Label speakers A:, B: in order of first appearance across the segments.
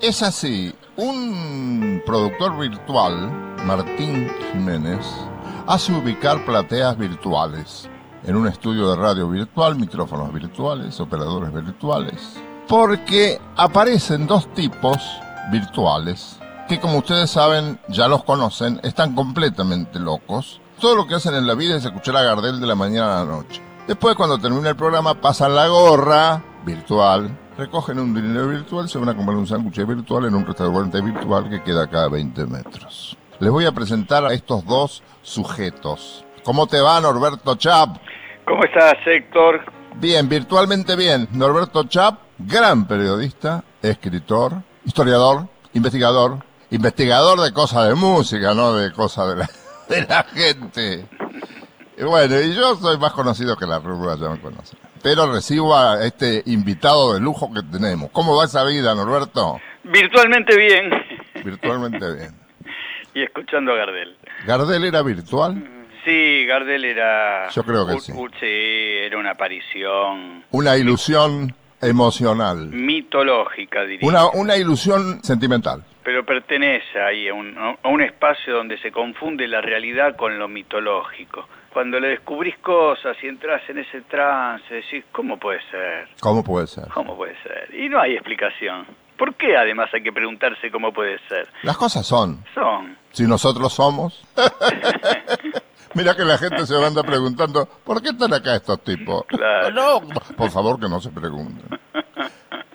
A: Es así, un productor virtual, Martín Jiménez, hace ubicar plateas virtuales en un estudio de radio virtual, micrófonos virtuales, operadores virtuales, porque aparecen dos tipos virtuales que como ustedes saben, ya los conocen, están completamente locos. Todo lo que hacen en la vida es escuchar a Gardel de la mañana a la noche. Después, cuando termina el programa, pasan la gorra virtual recogen un dinero virtual, se van a comprar un sándwich virtual en un restaurante virtual que queda a cada 20 metros. Les voy a presentar a estos dos sujetos. ¿Cómo te va, Norberto Chap?
B: ¿Cómo estás, Héctor?
A: Bien, virtualmente bien. Norberto Chap, gran periodista, escritor, historiador, investigador, investigador de cosas de música, no de cosas de la, de la gente. Y bueno, y yo soy más conocido que la rubra, ya me conocen pero recibo a este invitado de lujo que tenemos. ¿Cómo va esa vida, Norberto?
B: Virtualmente bien.
A: Virtualmente bien.
B: y escuchando a Gardel.
A: ¿Gardel era virtual?
B: Sí, Gardel era...
A: Yo creo que sí.
B: Sí, era una aparición...
A: Una ilusión emocional.
B: Mitológica, diría.
A: Una, una ilusión sentimental.
B: Pero pertenece ahí a un, a un espacio donde se confunde la realidad con lo mitológico cuando le descubrís cosas y entras en ese trance, decís, ¿cómo puede ser?
A: ¿Cómo puede ser?
B: ¿Cómo puede ser? Y no hay explicación. ¿Por qué además hay que preguntarse cómo puede ser?
A: Las cosas son.
B: Son.
A: Si nosotros somos. Mira que la gente se anda preguntando, ¿por qué están acá estos tipos?
B: Claro.
A: No, por favor que no se pregunten.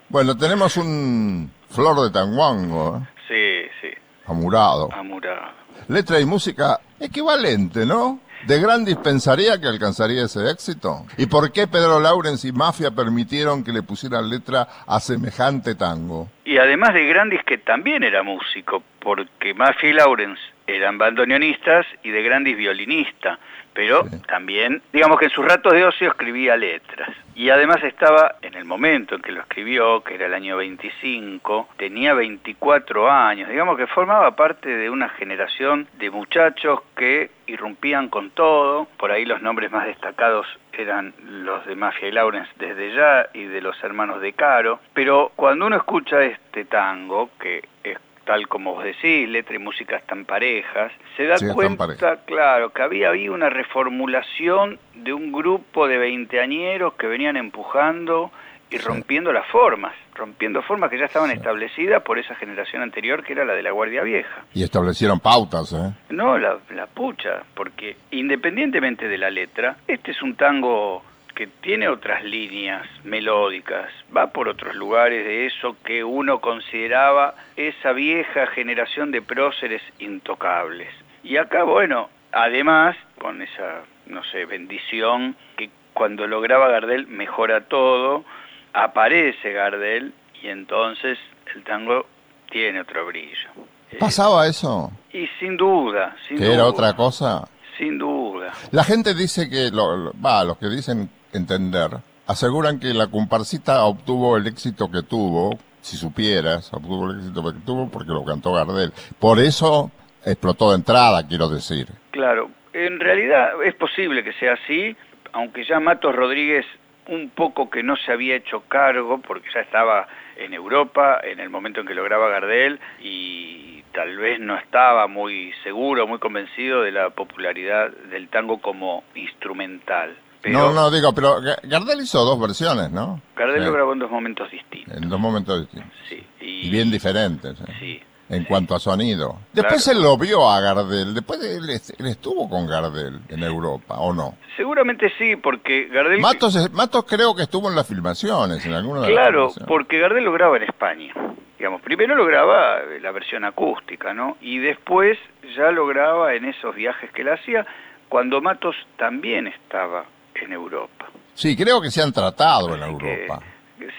A: Bueno, tenemos un flor de tanguango.
B: ¿eh? Sí, sí.
A: Amurado.
B: Amurado.
A: Letra y música equivalente, ¿no? ¿De Grandis pensaría que alcanzaría ese éxito? ¿Y por qué Pedro Laurens y Mafia permitieron que le pusieran letra a semejante tango?
B: Y además de Grandis que también era músico, porque Mafia y Laurens eran bandoneonistas y de Grandis violinista pero también, digamos que en sus ratos de ocio escribía letras. Y además estaba, en el momento en que lo escribió, que era el año 25, tenía 24 años, digamos que formaba parte de una generación de muchachos que irrumpían con todo, por ahí los nombres más destacados eran los de Mafia y Laurens desde ya y de los hermanos de Caro, pero cuando uno escucha este tango, que es tal como vos decís, letra y música están parejas, se da cuenta, claro, que había habido una reformulación de un grupo de veinteañeros que venían empujando y rompiendo las formas, rompiendo formas que ya estaban establecidas por esa generación anterior que era la de la Guardia Vieja.
A: Y establecieron pautas, ¿eh?
B: No, la, la pucha, porque independientemente de la letra, este es un tango que tiene otras líneas melódicas, va por otros lugares de eso que uno consideraba esa vieja generación de próceres intocables. Y acá, bueno, además, con esa, no sé, bendición, que cuando lo graba Gardel mejora todo, aparece Gardel y entonces el tango tiene otro brillo.
A: ¿Pasaba eso?
B: Y sin duda, sin
A: ¿Que era otra cosa?
B: Sin duda.
A: La gente dice que, va, los que dicen entender, aseguran que la comparsita obtuvo el éxito que tuvo, si supieras, obtuvo el éxito que tuvo porque lo cantó Gardel. Por eso explotó de entrada, quiero decir.
B: Claro, en realidad es posible que sea así, aunque ya Matos Rodríguez un poco que no se había hecho cargo, porque ya estaba en Europa en el momento en que lo graba Gardel y tal vez no estaba muy seguro, muy convencido de la popularidad del tango como instrumental.
A: No, no, digo, pero Gardel hizo dos versiones, ¿no?
B: Gardel lo grabó en dos momentos distintos.
A: En dos momentos distintos.
B: Sí.
A: Y, bien diferentes.
B: ¿eh? Sí.
A: En cuanto a sonido. Después él lo vio a Gardel, después él, estuvo con Gardel en Europa, ¿o no?
B: Seguramente sí, porque Gardel...
A: Matos, Matos creo que estuvo en las filmaciones, en alguna
B: de Claro, porque Gardel lo graba en España. Digamos, primero lo graba la versión acústica, ¿no? Y después ya lo graba en esos viajes que él hacía, cuando Matos también estaba en Europa.
A: Sí, creo que se han tratado en Europa.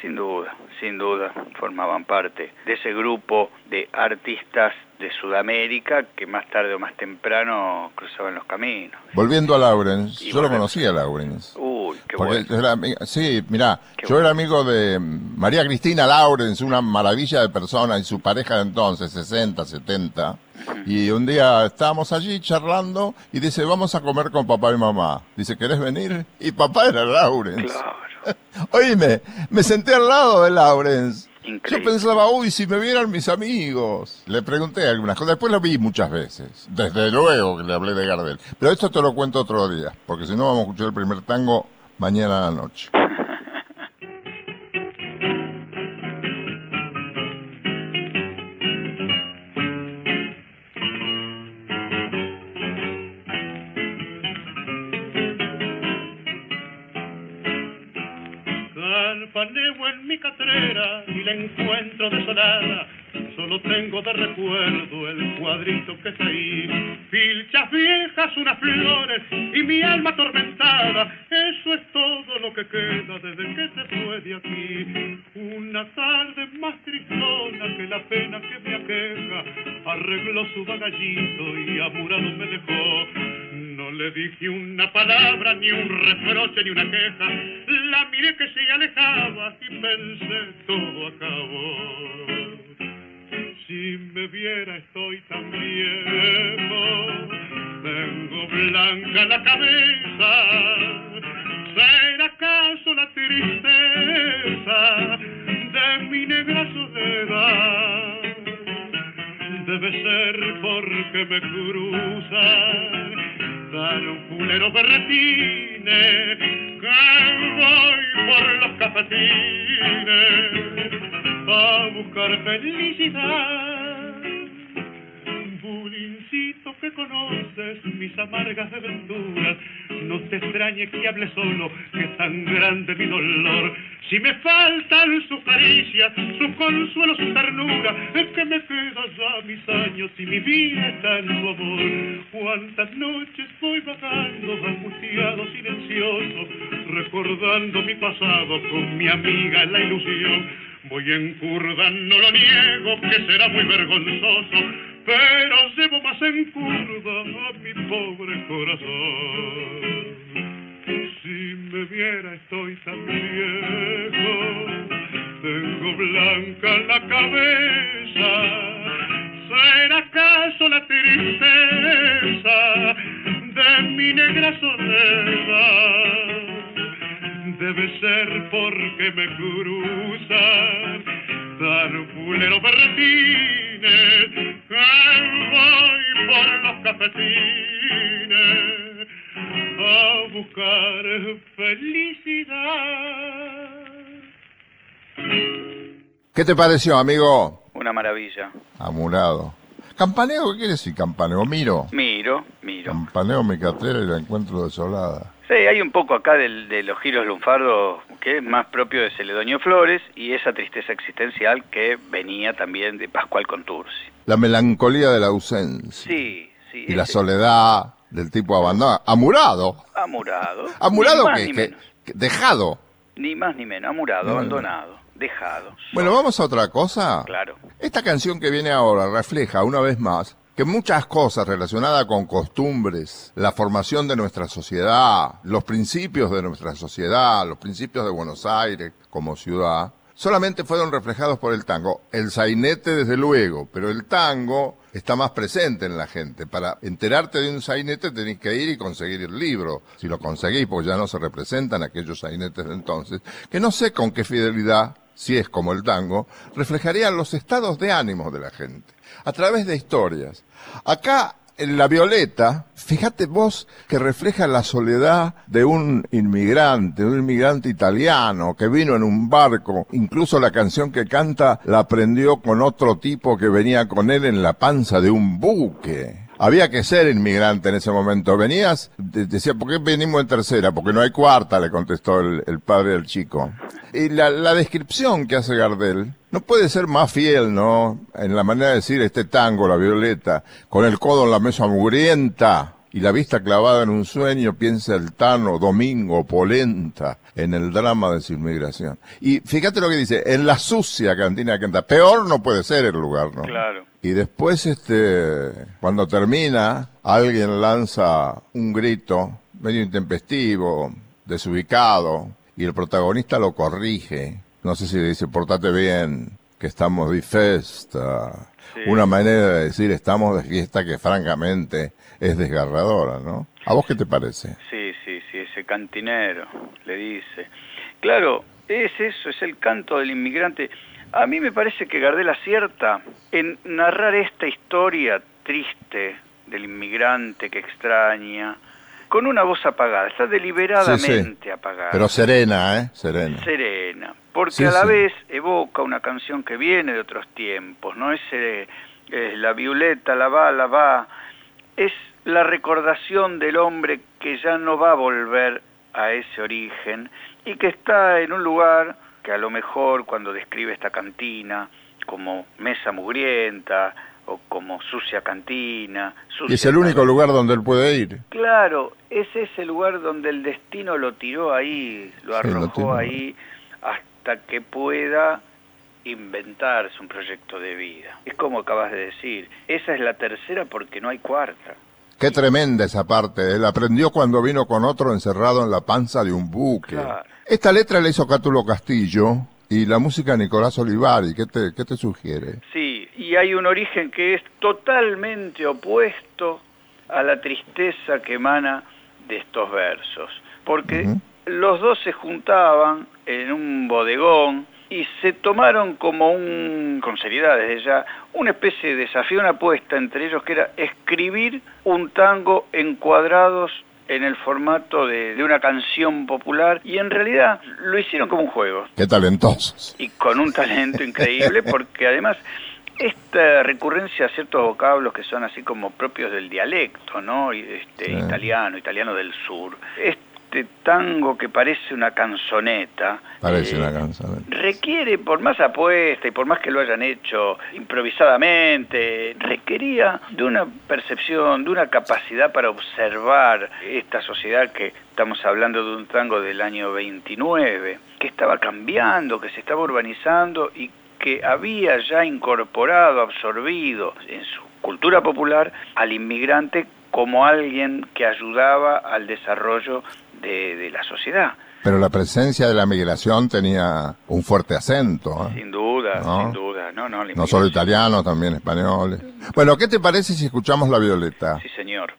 B: sin duda, sin duda, formaban parte de ese grupo de artistas de Sudamérica que más tarde o más temprano cruzaban los caminos.
A: Volviendo a Laurens, yo lo conocía a Laurens.
B: Uy, qué bueno.
A: sí, mira, yo era amigo de María Cristina Laurens, una maravilla de persona, y su pareja de entonces, 60, 70. Y un día estábamos allí charlando y dice, vamos a comer con papá y mamá. Dice, ¿querés venir? Y papá era Laurens. Claro. Oíme, me senté al lado de Yo pensaba, uy, si me vieran mis amigos. Le pregunté algunas cosas, después lo vi muchas veces. Desde luego que le hablé de Gardel. Pero esto te lo cuento otro día, porque si no vamos a escuchar el primer tango mañana a la noche.
C: La encuentro desolada. Solo tengo de recuerdo el cuadrito que está ahí. Filchas viejas, unas flores y mi alma atormentada. Eso es todo lo que queda desde que se fue de aquí. Una tarde más tristona que la pena que me aqueja. Arregló su bagallito y apurado me dejó. Le dije una palabra, ni un reproche, ni una queja. La miré que se alejaba y pensé todo acabó. Si me viera estoy tan viejo, tengo blanca la cabeza. ¿Será acaso la tristeza de mi negra soledad? Debe ser porque me cruzan dan un culero berretines que voy por los cafetines a buscar felicidad. Bulincito que conoces mis amargas aventuras, no te extrañe que hable solo, que es tan grande mi dolor. Si me faltan sus caricias, sus consuelos, su ternura, es que me quedan ya mis años y mi vida está en su amor. Cuántas noches voy vagando, angustiado, silencioso, recordando mi pasado con mi amiga la ilusión Voy en curda, no lo niego, que será muy vergonzoso, pero llevo más en curda a mi pobre corazón. Si me viera estoy tan viejo, tengo blanca la cabeza, ¿será acaso la tristeza de mi negra soledad? debe ser porque me cruzan tarpulero berretines que voy por los cafetines a buscar felicidad.
A: ¿Qué te pareció, amigo?
B: Una maravilla.
A: Amurado. ¿Campaneo? ¿Qué quiere decir campaneo? Miro.
B: Miro, miro.
A: Campaneo mi cartera y la encuentro desolada.
B: Sí, hay un poco acá de los giros lunfardos que es más propio de Celedonio Flores y esa tristeza existencial que venía también de Pascual Contursi.
A: La melancolía de la ausencia.
B: Sí, sí.
A: Y la soledad del tipo abandonado. Amurado.
B: Amurado.
A: Amurado que, dejado.
B: Ni más ni menos, amurado, abandonado, dejado.
A: Bueno, vamos a otra cosa.
B: Claro.
A: Esta canción que viene ahora refleja una vez más que muchas cosas relacionadas con costumbres, la formación de nuestra sociedad, los principios de nuestra sociedad, los principios de Buenos Aires como ciudad, solamente fueron reflejados por el tango. El sainete, desde luego, pero el tango está más presente en la gente. Para enterarte de un sainete tenés que ir y conseguir el libro. Si lo conseguís, pues ya no se representan aquellos sainetes de entonces, que no sé con qué fidelidad, si es como el tango, reflejarían los estados de ánimo de la gente a través de historias. Acá en La Violeta, fíjate vos que refleja la soledad de un inmigrante, un inmigrante italiano que vino en un barco. Incluso la canción que canta la aprendió con otro tipo que venía con él en la panza de un buque. Había que ser inmigrante en ese momento. Venías, decía, ¿por qué venimos en tercera? Porque no hay cuarta, le contestó el, padre del chico. Y la, la descripción que hace Gardel no puede ser más fiel, ¿no? En la manera de decir este tango, la violeta, con el codo en la mesa mugrienta y la vista clavada en un sueño, piensa el Tano, Domingo, Polenta, en el drama de su inmigración. Y fíjate lo que dice, en la sucia cantina que canta, peor no puede ser el lugar, ¿no?
B: Claro.
A: Y después, este, cuando termina, alguien lanza un grito medio intempestivo, desubicado y el protagonista lo corrige. No sé si le dice, portate bien, que estamos de fiesta. Una manera de decir estamos de fiesta que francamente es desgarradora, ¿no? ¿A vos qué te parece?
B: Sí, sí, sí, ese cantinero le dice. Claro, es eso, es el canto del inmigrante. A mí me parece que Gardel acierta en narrar esta historia triste del inmigrante que extraña, con una voz apagada, está deliberadamente apagada.
A: Pero serena, ¿eh? Serena.
B: Serena, porque a la vez evoca una canción que viene de otros tiempos, ¿no? Es eh, la violeta, la va, la va. Es la recordación del hombre que ya no va a volver a ese origen y que está en un lugar que a lo mejor cuando describe esta cantina como mesa mugrienta o como sucia cantina.
A: y es el único lugar donde él puede ir.
B: Claro, es ese lugar donde el destino lo tiró ahí, lo arrojó ahí hasta que pueda inventarse un proyecto de vida. Es como acabas de decir, esa es la tercera porque no hay cuarta.
A: Qué tremenda esa parte. Él aprendió cuando vino con otro encerrado en la panza de un buque. Esta letra la hizo Cátulo Castillo y la música Nicolás Olivari. ¿Qué te, qué te sugiere?
B: Sí, y hay un origen que es totalmente opuesto a la tristeza que emana de estos versos. Porque los dos se juntaban en un bodegón y se tomaron como un, con seriedad desde ya, una especie de desafío, una apuesta entre ellos que era escribir un tango en cuadrados en el formato de, de, una canción popular y en realidad lo hicieron como un juego.
A: Qué talentosos.
B: Y con un talento increíble porque además esta recurrencia a ciertos vocablos que son así como propios del dialecto, ¿no? Este, Italiano, italiano del sur. Este tango que parece una canzoneta.
A: Parece una eh, canzoneta.
B: Requiere, por más apuesta y por más que lo hayan hecho improvisadamente, requería de una percepción, de una capacidad para observar esta sociedad que estamos hablando de un tango del año 29, que estaba cambiando, que se estaba urbanizando y que había ya incorporado, absorbido en su cultura popular al inmigrante como alguien que ayudaba al desarrollo de, la sociedad.
A: Pero la presencia de la migración tenía un fuerte acento.
B: ¿eh? Sin duda, sin duda. No, no,
A: no solo italianos, también españoles. Bueno, ¿qué te parece si escuchamos La Violeta?
B: Sí, señor.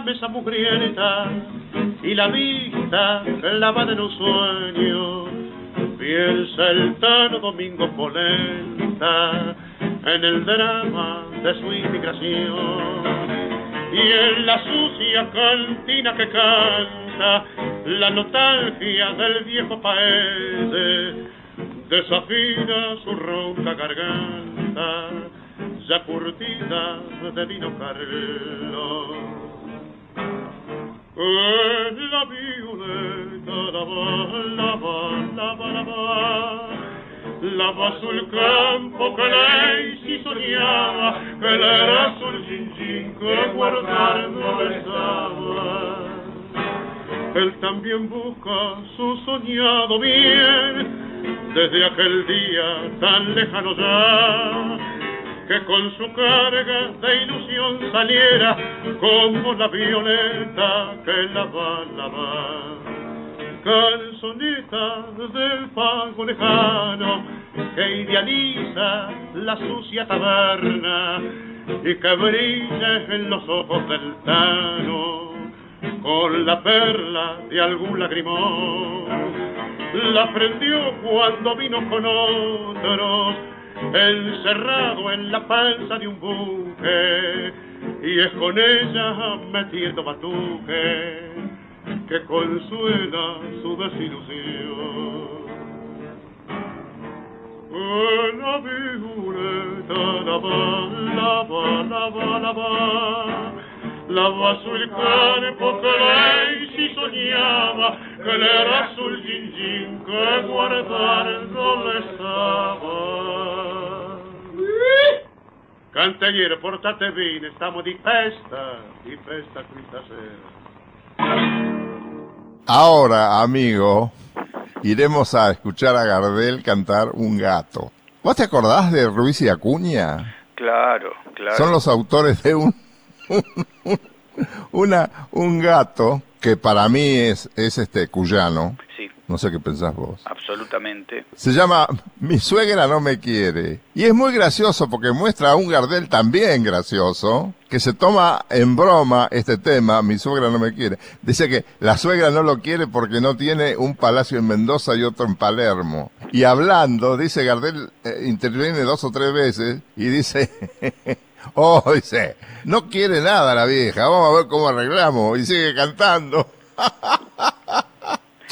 C: Mesa mugrienta y la vista clavada en un sueño. Piensa el tano Domingo Polenta en el drama de su inmigración. Y en la sucia cantina que canta la nostalgia del viejo país desafina su ronca garganta ya curtida de vino Carlos la violeta la va, la va, la va, la va sul campo che lei si sognava, che era sul gin que guardando. Él también busca su soñado bien, desde aquel día tan lejano ya que con su carga de ilusión saliera como la violeta que la va a lavar. Canzoneta del pago lejano que idealiza la sucia taberna y que brilla en los ojos del tano con la perla de algún lagrimón. La prendió cuando vino con otros encerrado en la panza de un buque, y es con ella metiendo batuque que consuela su desilusión. La violeta la va, la va, la va, la va, la va sul campo che lei si sognava, che l'era sul gin gin che le stava. Cantagliere, portate bene, stiamo di festa, di festa questa sera.
A: Ahora, amigo, iremos a escuchar a Gardel cantar Un gato. ¿Vos te acordás de Ruiz y Acuña?
B: Claro, claro.
A: Son los autores de un, una, un gato que para mí es, es este cuyano.
B: Sí,
A: No sé qué pensás vos.
B: absolutamente.
A: Se llama Mi suegra no me quiere. Y es muy gracioso porque muestra a un Gardel también gracioso, que se toma en broma este tema, Mi suegra no me quiere. Dice que la suegra no lo quiere porque no tiene un palacio en Mendoza y otro en Palermo. Y hablando, dice Gardel, eh, interviene dos o tres veces y dice... Oh, dice, no quiere nada la vieja, vamos a ver cómo arreglamos. Y sigue cantando.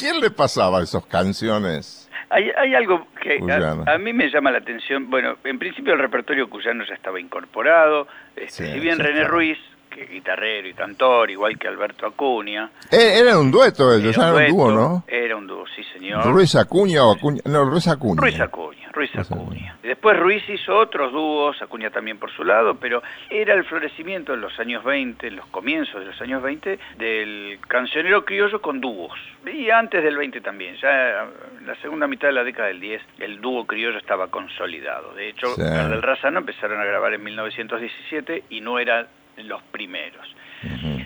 A: ¿Quién le pasaba esas canciones?
B: Hay, hay algo que a, a mí me llama la atención. Bueno, en principio el repertorio cuyano ya estaba incorporado. Este,
A: Sí,
B: si bien René. Ruiz, que guitarrero y cantor, igual que Alberto Acuña.
A: Eh, Era un dueto ellos,
B: era
A: era un
B: dueto,
A: dúo, ¿no?
B: Era un dúo, sí señor.
A: Ruiz Acuña o Acuña. No, Ruiz Acuña.
B: Ruiz Acuña, Ruiz Acuña. Y Después Ruiz hizo otros dúos, Acuña también por su lado, pero era el florecimiento en los años 20, en los comienzos de los años 20, del cancionero criollo con dúos. Y antes del 20 también, ya en la segunda mitad de la década del 10, el dúo criollo estaba consolidado. De hecho,
A: Sí.
B: Gardel Razano empezaron a grabar en 1917 y no eran los primeros.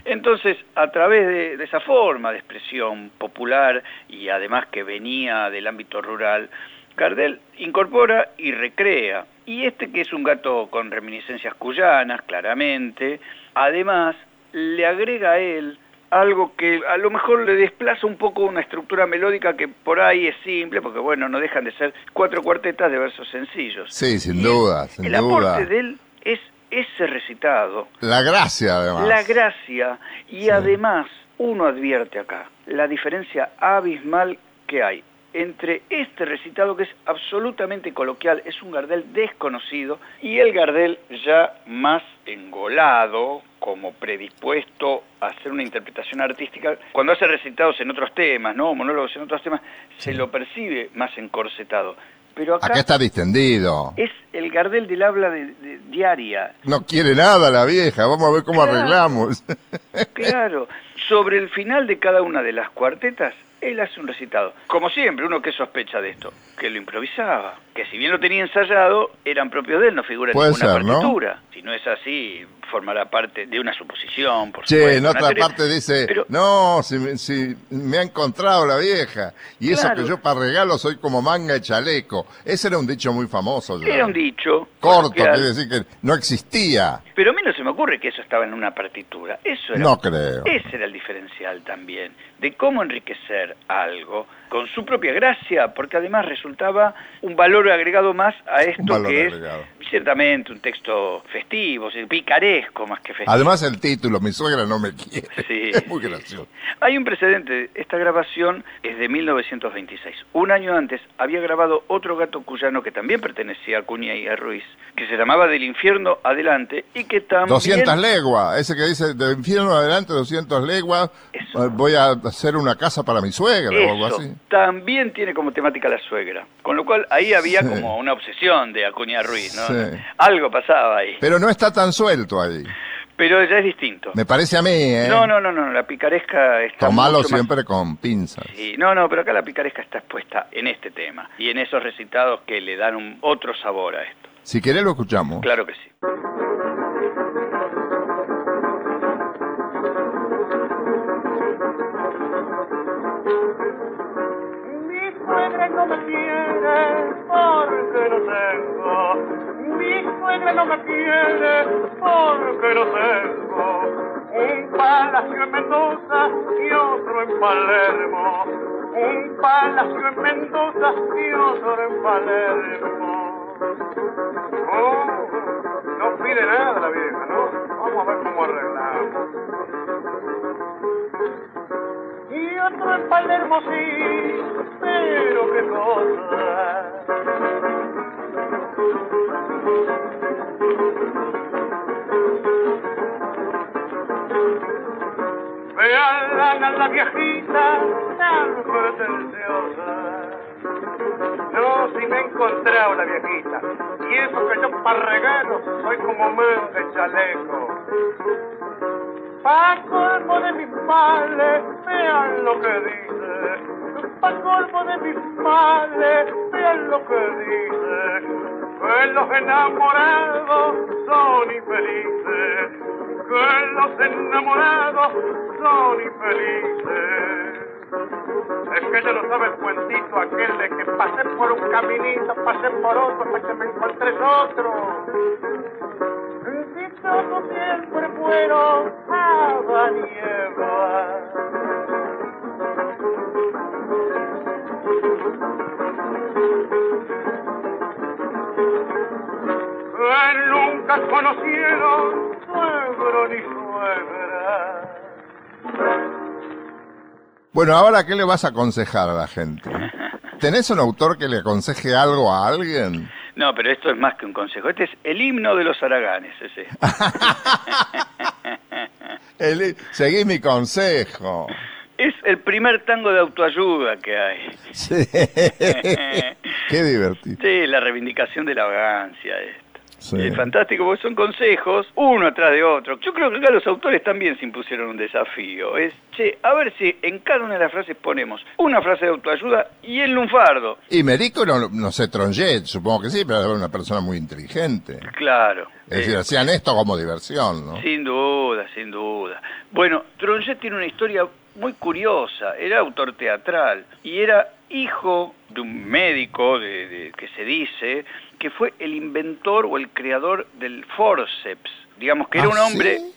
B: Entonces, a través de, de esa forma de expresión popular y además que venía del ámbito rural, Gardel incorpora y recrea. Y este que es un gato con reminiscencias cuyanas, claramente, además le agrega a él algo que a lo mejor le desplaza un poco una estructura melódica que por ahí es simple, porque bueno, no dejan de ser cuatro cuartetas de versos sencillos.
A: Sí, sin duda, sin
B: el
A: duda.
B: aporte de él es ese recitado,
A: La gracia, además.
B: la gracia y
A: Sí.
B: además uno advierte acá la diferencia abismal que hay entre este recitado que es absolutamente coloquial, es un Gardel desconocido, y el Gardel ya más engolado, como predispuesto a hacer una interpretación artística. Cuando hace recitados en otros temas, ¿no? monólogos en otros temas, se lo percibe más encorsetado. Pero acá,
A: Acá está distendido.
B: es el Gardel del habla de- de- diaria,
A: No quiere nada la vieja, vamos a ver cómo
B: Claro.
A: arreglamos.
B: Claro, sobre el final de cada una de las cuartetas, él hace un recitado. Como siempre, uno que sospecha de esto, que lo improvisaba, que si bien lo tenía ensayado, eran propios de él, no figura en ninguna
A: ser, ¿no?
B: partitura. Si no es así, formará parte de una suposición, por
A: Che,
B: supuesto,
A: en otra
B: teoría.
A: parte dice,
B: Pero-
A: no, si me, si me ha encontrado la vieja. Y eso que yo para regalo soy como manga y chaleco. Ese era un dicho muy famoso. ya.
B: Era un dicho.
A: Corto, quiere decir que no existía.
B: Pero a mí no se me ocurre que eso estaba en una partitura. Eso era
A: No creo.
B: Ese era también, de cómo enriquecer algo con su propia gracia, porque además resultaba un valor agregado más a esto que
A: agregado.
B: es ciertamente un texto festivo, picaresco más que festivo.
A: Además el título, mi suegra no me quiere.
B: Sí,
A: es muy gracioso.
B: Hay un precedente, esta grabación es de 1926. Un año antes había grabado otro gato cuyano que también pertenecía a Cuña y a Ruiz, que se llamaba Del infierno adelante y que también...
A: 200 leguas, ese que dice, de infierno adelante 200 leguas,
B: Eso.
A: eh, voy a hacer una casa para mi suegra o algo así.
B: también tiene como temática la suegra. Con lo cual ahí había
A: Sí.
B: como una obsesión de Acuña Ruiz, ¿no?
A: Sí.
B: Algo pasaba ahí.
A: Pero no está tan suelto ahí.
B: Pero ya es distinto.
A: Me parece a mí, ¿eh?
B: No, no, no, no, la picaresca está
A: Tomalo
B: mucho más-
A: siempre con pinzas.
B: Sí, no, no, pero acá la picaresca está expuesta en este tema y en esos recitados que le dan un otro sabor a esto.
A: Si querés lo escuchamos.
B: Claro que sí.
C: Mi suegra no me quiere porque no tengo. Mi suegra no me quiere porque no tengo. Un palacio en Mendoza y otro en Palermo. Un palacio en Mendoza y otro en Palermo. Oh, no pide nada la vieja, ¿no? Vamos a ver cómo arreglamos. Y otro en Palermo sí, pero qué cosa. Vean a la viejita tan pretenciosa. No, si me he encontrado la viejita. Y eso que yo parreguero soy como manga y chaleco. Pa' colmo de mis males, vean lo que dice. Pa' colmo de mis males, vean lo que dice. Que los enamorados son infelices. Que los enamorados son infelices. Es que yo no sabe el cuentito aquel de que pasé por un caminito, pasé por otro hasta que me encontré otro. Todo siempre fueron niebla. Que nunca conocieron suegro ni suegra.
A: Bueno, ahora, ¿qué le vas a aconsejar a la gente? ¿Tenés un autor que le aconseje algo a alguien?
B: No, pero esto es más que un consejo. Este es el himno de los araganes, ese.
A: El- seguí mi consejo.
B: es el primer tango de autoayuda que hay.
A: Sí. Qué divertido.
B: Sí, la reivindicación de la vagancia. Esto.
A: Sí.
B: Es fantástico porque son consejos uno atrás de otro. Yo creo que acá los autores también se impusieron un desafío. Es, che, a ver si en cada una de las frases ponemos una frase de autoayuda y el lunfardo.
A: Y Merico, no, no sé, Tronjet, supongo que sí, pero era una persona muy inteligente.
B: Claro.
A: Es
B: Eh,
A: decir, hacían esto como diversión, ¿no?
B: Sin duda, sin duda. Bueno, Tronjet tiene una historia muy curiosa. Era autor teatral y era hijo de un médico de, de- que se dice que fue el inventor o el creador del forceps. Digamos que era
A: ¿Ah,
B: un hombre,
A: sí?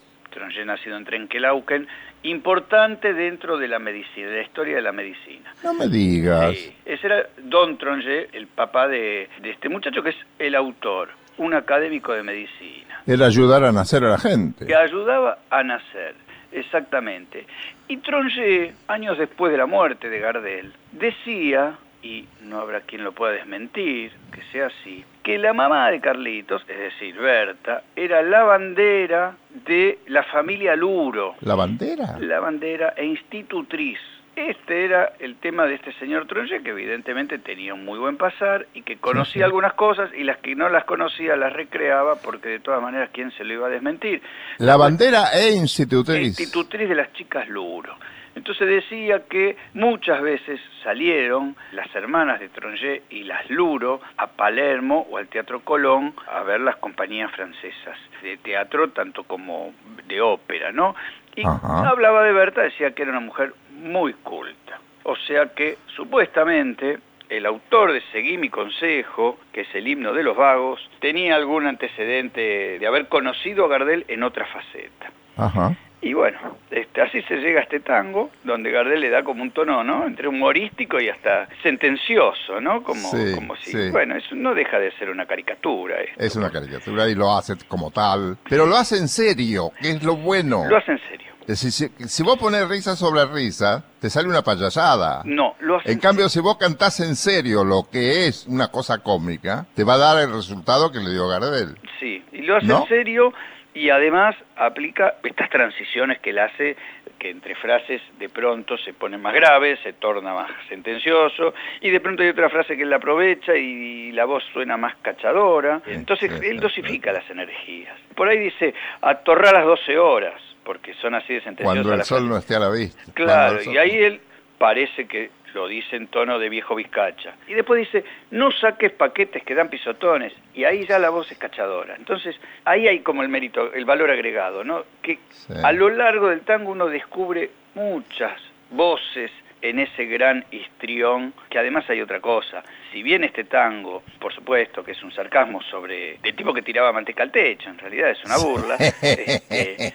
B: Nacido en Trenquelauquen, importante dentro de la medicina, de la historia de la medicina.
A: No me digas.
B: Sí, ese era Don Tronjet, el papá de, de este muchacho que es el autor, un académico de medicina
A: Era ayudar a nacer a la gente.
B: que ayudaba a nacer, exactamente. Y Tronje, años después de la muerte de Gardel, decía, y no habrá quien lo pueda desmentir, que sea así, que la mamá de Carlitos, es decir, Berta, era la bandera de la familia Luro,
A: ¿La bandera?
B: la bandera e institutriz. Este era el tema de este señor Tronje, que evidentemente tenía un muy buen pasar y que conocía algunas cosas y las que no las conocía las recreaba porque de todas maneras, ¿quién se lo iba a desmentir?
A: La bandera e institutriz.
B: institutriz de las chicas Luro. Entonces decía que muchas veces salieron las hermanas de Tronje y las Luro a Palermo o al Teatro Colón a ver las compañías francesas de teatro, tanto como de ópera, ¿no? Y
A: Ajá.
B: hablaba de Berta, decía que era una mujer muy culta. O sea que supuestamente el autor de Seguí mi consejo, que es el himno de los vagos, tenía algún antecedente de haber conocido a Gardel en otra faceta.
A: Ajá.
B: Y bueno, este, así se llega a este tango, donde Gardel le da como un tono, ¿no? Entre humorístico y hasta sentencioso, ¿no? Como,
A: Sí,
B: como si,
A: sí.
B: bueno, eso no deja de ser una caricatura. esto.
A: Es una caricatura y lo hace como tal. Pero lo hace en serio, que es lo bueno.
B: Lo hace en serio.
A: Si, si vos pones risa sobre risa, te sale una payasada.
B: No, lo hace
A: En cambio, si vos cantás en serio lo que es una cosa cómica, te va a dar el resultado que le dio Gardel.
B: Sí, y lo hace
A: ¿No?
B: en serio y además aplica estas transiciones que él hace, que entre frases de pronto se pone más grave, se torna más sentencioso, y de pronto hay otra frase que él aprovecha y la voz suena más cachadora. Entonces él dosifica las energías. Por ahí dice, atorrar las 12 horas, porque son así de
A: Cuando el sol no esté a la vista.
B: Claro, y ahí él parece que lo dice en tono de viejo vizcacha. Y después dice, no saques paquetes que dan pisotones. Y ahí ya la voz es cachadora. Entonces, ahí hay como el mérito, el valor agregado, ¿no? Que
A: Sí.
B: a lo largo del tango uno descubre muchas voces en ese gran histrión, que además hay otra cosa. Si bien este tango, por supuesto, que es un sarcasmo sobre el tipo que tiraba manteca al techo, en realidad es una burla, este,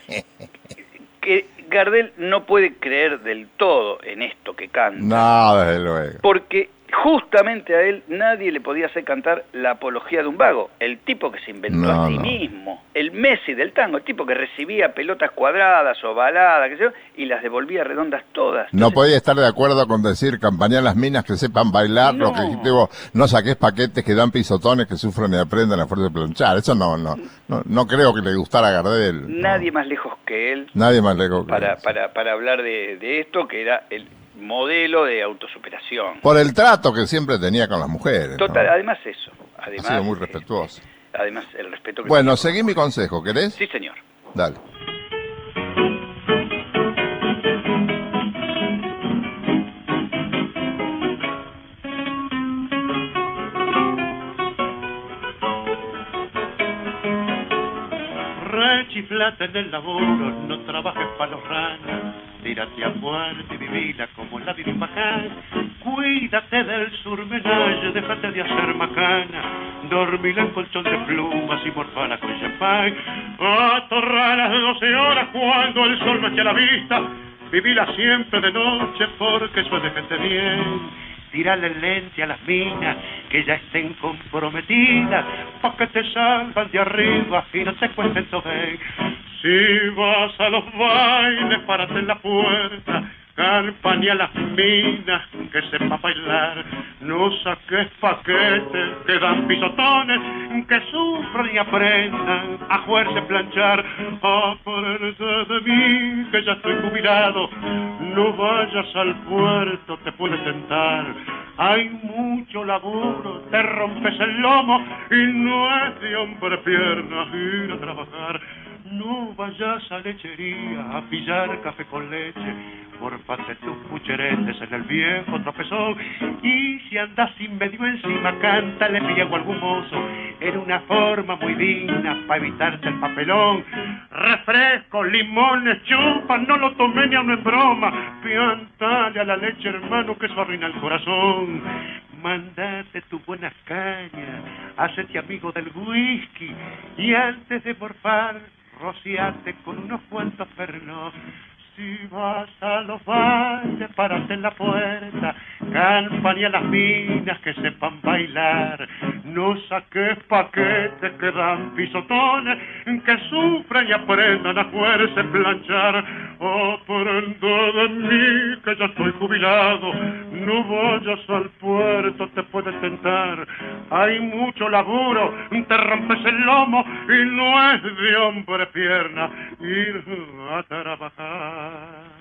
B: que Gardel no puede creer del todo en esto que canta.
A: No, desde luego.
B: Porque justamente a él nadie le podía hacer cantar la apología de un vago, el tipo que se inventó
A: No,
B: a sí
A: no.
B: mismo, el Messi del tango, el tipo que recibía pelotas cuadradas o baladas, qué sé yo, y las devolvía redondas todas.
A: No podía estar de acuerdo con decir campaña a las minas que sepan bailar, lo que
B: No.
A: dijiste vos, no saques paquetes que dan pisotones que sufren y aprendan a fuerza de planchar. Eso no, no, no, no creo que le gustara a Gardel. no.
B: Nadie más lejos que él
A: Nadie más le que
B: para, para, para hablar de, de esto, que era el modelo de autosuperación.
A: Por el trato que siempre tenía con las mujeres.
B: Total, además eso. Además, ha
A: sido muy respetuoso.
B: Además, el respeto que
A: Bueno, seguí mi consejo, ¿querés?
B: Sí, señor.
A: Dale.
C: Rechiflate del el laburo, no trabajes para los ranas Tírate a muerte vivila como la viví Cuídate del surmenage, déjate de hacer macana. Dormila en colchón de plumas y morfala con champán. Atorra las doce horas cuando el sol me a la vista. Vivila siempre de noche porque soy de gente bien tirarle lente a las minas que ya estén comprometidas, pa' que te salgan de arriba y no te cuenten todo Si vas a los bailes, párate en la puerta Campaña a las minas que sepa bailar, no saques paquetes que dan pisotones, que sufran y aprendan a jugarse planchar. Aprende de mí que ya estoy jubilado, no vayas al puerto, te puede tentar. Hay mucho laburo, te rompes el lomo y no es de hombre piernas ir a trabajar. No vayas a lechería a pillar café con leche, por de tus pucheretes en el viejo tropezón. Y si andas sin medio encima, cántale piego algún mozo. Era una forma muy digna para evitarte el papelón. Refresco, limones, chupas, no lo tomé ni a una broma. Piantale a la leche, hermano, que eso arruina el corazón mandate tu buena caña, hacete amigo del whisky y antes de morfar rociate con unos cuantos pernos. Si vas a los bailes, párate en la puerta, campaña las minas que sepan bailar. No saques paquetes que dan pisotones, que sufran y aprendan a fuerza planchar. Aprendo de mí que ya estoy jubilado, no vayas al puerto, te puede tentar. Hay mucho laburo, te rompes el lomo y no es de hombre pierna ir a trabajar.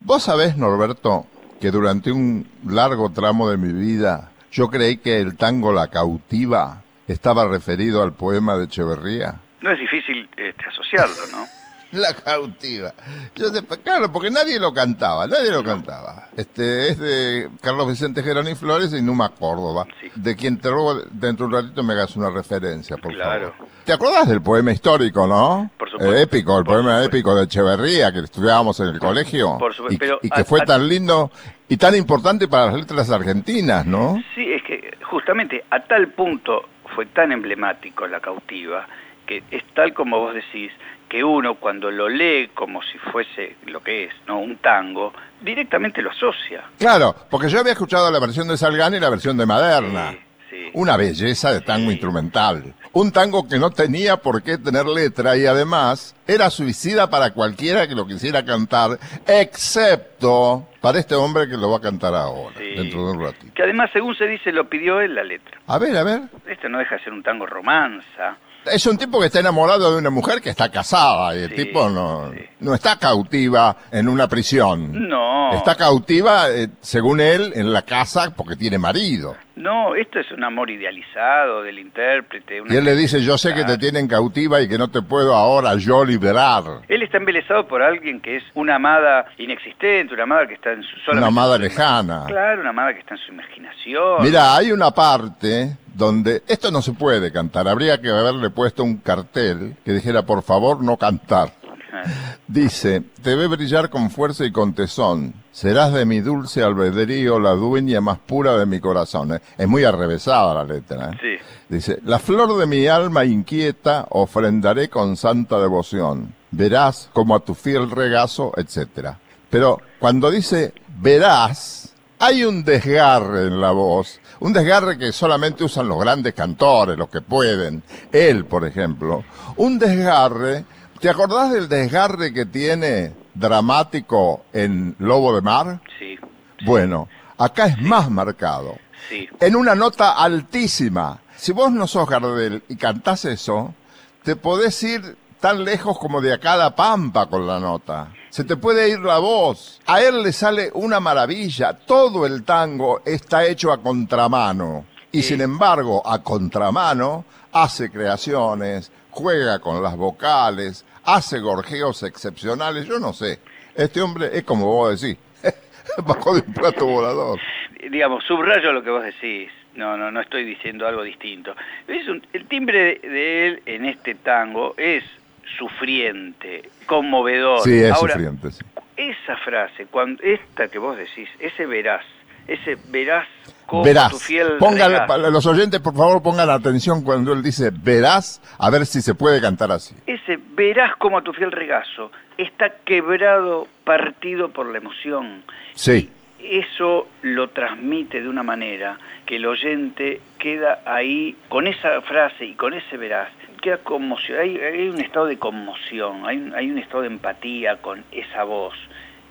A: Vos sabés, Norberto, que durante un largo tramo de mi vida yo creí que el tango La Cautiva estaba referido al poema de Echeverría.
B: No es difícil este, asociarlo, ¿no?
A: La cautiva. Yo claro, porque nadie lo cantaba, nadie lo cantaba. Este es de Carlos Vicente Geroni Flores y Numa Córdoba, de quien te robo dentro de un ratito me hagas una referencia, por claro. favor. ¿Te acuerdas del poema histórico, no?
B: Por supuesto.
A: épico, el poema épico de Echeverría que estudiábamos en el colegio.
B: Por supuesto.
A: Y, y que fue tan lindo y tan importante para las letras argentinas, ¿no?
B: Sí, es que justamente a tal punto fue tan emblemático la cautiva que es tal como vos decís, que uno cuando lo lee como si fuese lo que es, ¿no? Un tango, directamente lo asocia.
A: Claro, porque yo había escuchado la versión de Salgán y la versión de Maderna. Una belleza de tango instrumental. Un tango que no tenía por qué tener letra y además era suicida para cualquiera que lo quisiera cantar, excepto para este hombre que lo va a cantar ahora, dentro de un ratito.
B: Que además, según se dice, lo pidió él la letra.
A: A ver, a ver.
B: Este no deja de ser un tango romanza
A: es un tipo que está enamorado de una mujer que está casada y el tipo no, no está cautiva en una prisión.
B: No.
A: Está cautiva, eh, según él, en la casa porque tiene marido.
B: No, esto es un amor idealizado del intérprete.
A: y él le dice, yo sé que te tienen cautiva y que no te puedo ahora yo liberar.
B: Él está embelesado por alguien que es una amada inexistente, una amada que está en su...
A: Una amada lejana.
B: Claro, una amada que está en su imaginación.
A: Mira, hay una parte donde esto no se puede cantar. Habría que haberle puesto un cartel que dijera, por favor, no cantar. Dice, te ve brillar con fuerza y con tesón. Serás de mi dulce albedrío la dueña más pura de mi corazón. Es muy arrevesada la letra.
B: ¿eh?
A: Dice, la flor de mi alma inquieta ofrendaré con santa devoción. Verás como a tu fiel regazo, etc. Pero cuando dice verás, hay un desgarre en la voz, un desgarre que solamente usan los grandes cantores, los que pueden, él, por ejemplo, un desgarre ¿Te acordás del desgarre que tiene dramático en Lobo de Mar?
B: Sí.
A: Bueno, acá es más marcado.
B: Sí.
A: En una nota altísima. Si vos no sos Gardel y cantás eso, te podés ir tan lejos como de acá a la pampa con la nota. Se te puede ir la voz. A él le sale una maravilla. Todo el tango está hecho a contramano. Y sin embargo, a contramano, hace creaciones, juega con las vocales, hace gorjeos excepcionales, yo no sé. Este hombre es como vos decís, bajó de un plato volador.
B: Digamos, subrayo lo que vos decís.
C: No, no, no estoy diciendo algo distinto. Es el timbre de, él en este tango es sufriente, conmovedor.
A: Sí, es sufriente, sí.
C: Esa frase, cuando esta que vos decís, ese verás, ese verás como
A: tu fiel los oyentes, por favor, pongan atención cuando él dice verás, a ver si se puede cantar así.
C: Ese verás como a tu fiel regazo está quebrado, partido por la emoción.
A: Sí
C: eso lo transmite de una manera que el oyente queda ahí con esa frase y con ese veraz, queda conmoción, hay, hay un estado de conmoción, hay un, hay un estado de empatía con esa voz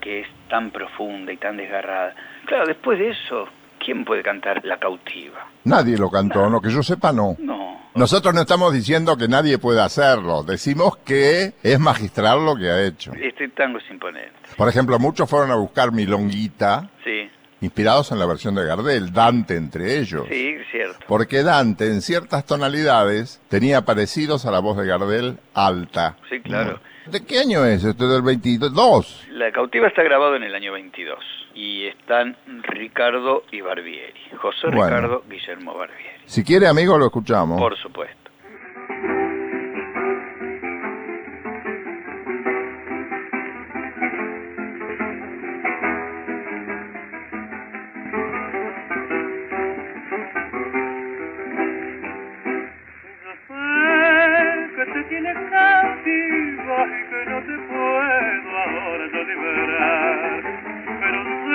C: que es tan profunda y tan desgarrada. Claro, después de eso, ¿quién puede cantar La cautiva?
A: Nadie lo cantó, no, que yo sepa no.
C: No.
A: Nosotros no estamos diciendo que nadie pueda hacerlo, decimos que es magistral lo que ha hecho.
C: Este tango es imponente.
A: Por ejemplo, muchos fueron a buscar Milonguita.
C: Sí.
A: Inspirados en la versión de Gardel, Dante entre ellos.
C: Sí, cierto.
A: Porque Dante, en ciertas tonalidades, tenía parecidos a la voz de Gardel alta.
C: Sí, claro.
A: ¿De qué año es esto? ¿Del 22?
C: La cautiva está grabado en el año 22 y están Ricardo y Barbieri. José Ricardo Guillermo Barbieri.
A: Si quiere, amigo, lo escuchamos.
C: Por supuesto.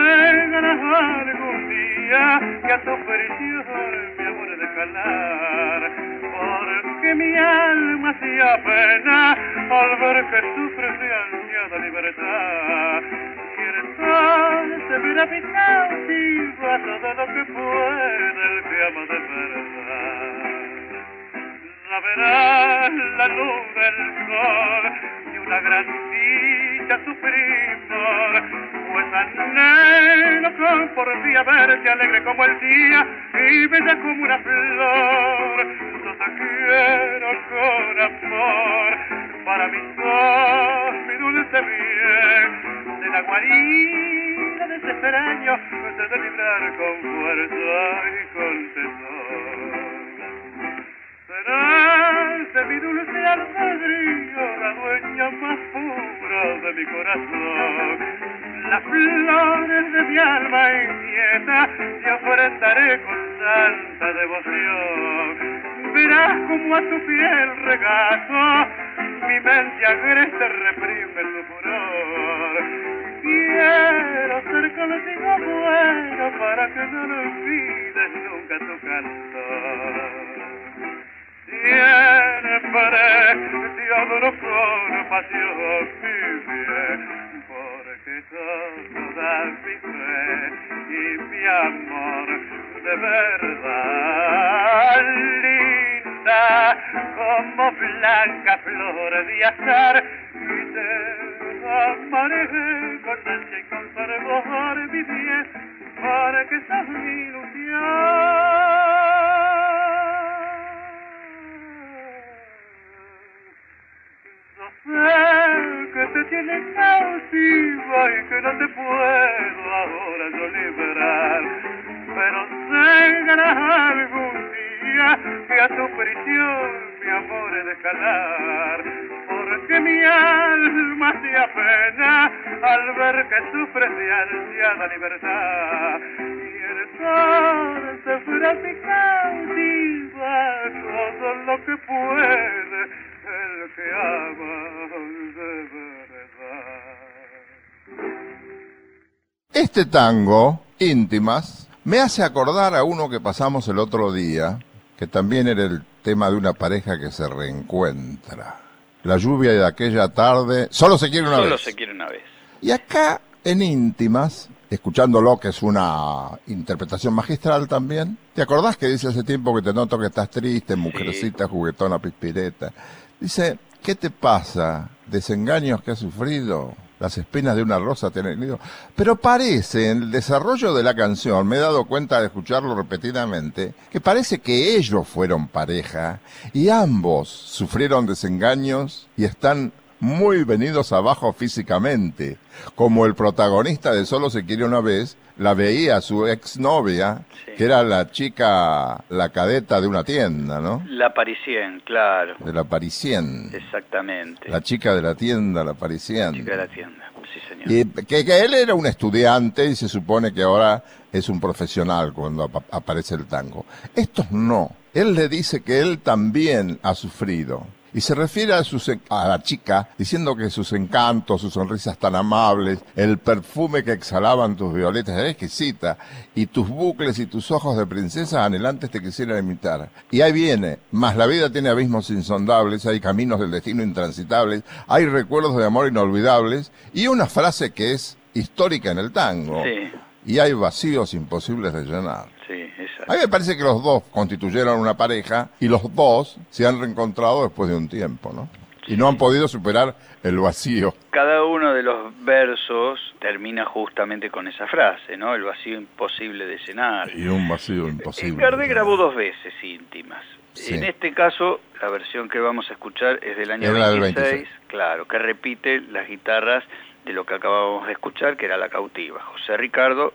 C: llegarás algún día que a tu presión mi amor de calar. Porque mi alma se apena al ver que sufres de ansiada libertad. Y entonces mira mi cautiva todo lo que puede el que ama de verdad. La verás la luz del sol y una gran tía hiciste sufrir, pues anhelo conforté a verte alegre como el día y bella como una flor. Yo te quiero con amor, para mí sos mi dulce bien, de la guarida de ese extraño, te de librar con fuerza y con tesoro serás de mi dulce albedrío la dueña más pura de mi corazón. Las flores de mi alma inquieta te ofrendaré con santa devoción. Verás como a tu piel regazo mi mente agreste reprime su furor. Quiero ser contigo bueno para que no lo olvides nunca tu cantor siempre de una forma yo viviré, porque todo toda mi fe y mi amor de verdad linda como blanca flor de azar y te amaré con ansia y con fervor mi bien, porque sos mi ilusión. Sé que te tiene cautiva y que no te puedo ahora yo liberar. Pero llegarás algún día que a tu prisión mi amor he de escalar. Porque mi alma se apena al ver que sufres de ansiada libertad. Y el sol se fuera mi cautiva todo lo que puedo.
A: Este tango, íntimas, me hace acordar a uno que pasamos el otro día, que también era el tema de una pareja que se reencuentra. La lluvia de aquella tarde, solo se quiere una vez.
C: Solo se quiere una vez.
A: Y acá, en íntimas, escuchándolo, que es una interpretación magistral también, ¿te acordás que dice hace tiempo que te noto que estás triste, mujercita, juguetona, pispireta? Dice, ¿qué te pasa? ¿Desengaños que has sufrido? Las espinas de una rosa tienen. Pero parece, en el desarrollo de la canción, me he dado cuenta de escucharlo repetidamente, que parece que ellos fueron pareja y ambos sufrieron desengaños y están muy venidos abajo físicamente, como el protagonista de Solo se quiere una vez, la veía su exnovia, que era la chica, la cadeta de una tienda, ¿no?
B: La Parisien, claro.
A: De la Parisien.
B: Exactamente.
A: La chica de la tienda, la Parisien.
B: La chica de la tienda, sí señor.
A: Y que, que él era un estudiante y se supone que ahora es un profesional cuando ap- aparece el tango. Estos no. Él le dice que él también ha sufrido. Y se refiere a, sus, a la chica diciendo que sus encantos, sus sonrisas tan amables, el perfume que exhalaban tus violetas era exquisita, y tus bucles y tus ojos de princesa anhelantes te quisieran imitar. Y ahí viene, más la vida tiene abismos insondables, hay caminos del destino intransitables, hay recuerdos de amor inolvidables, y una frase que es histórica en el tango.
B: Sí,
A: Y hay vacíos imposibles de llenar. A mí me parece que los dos constituyeron una pareja y los dos se han reencontrado después de un tiempo, ¿no? Y no han podido superar el vacío.
B: Cada uno de los versos termina justamente con esa frase, ¿no? El vacío imposible de llenar.
A: Y un vacío imposible.
B: Gardel
A: de
B: grabó dos veces íntimas.
A: Sí.
B: En este caso, la versión que vamos a escuchar es del año
A: Es la del
B: 26,
A: 26.
B: claro, que repite las guitarras de lo que acabamos de escuchar, que era La Cautiva, José Ricardo,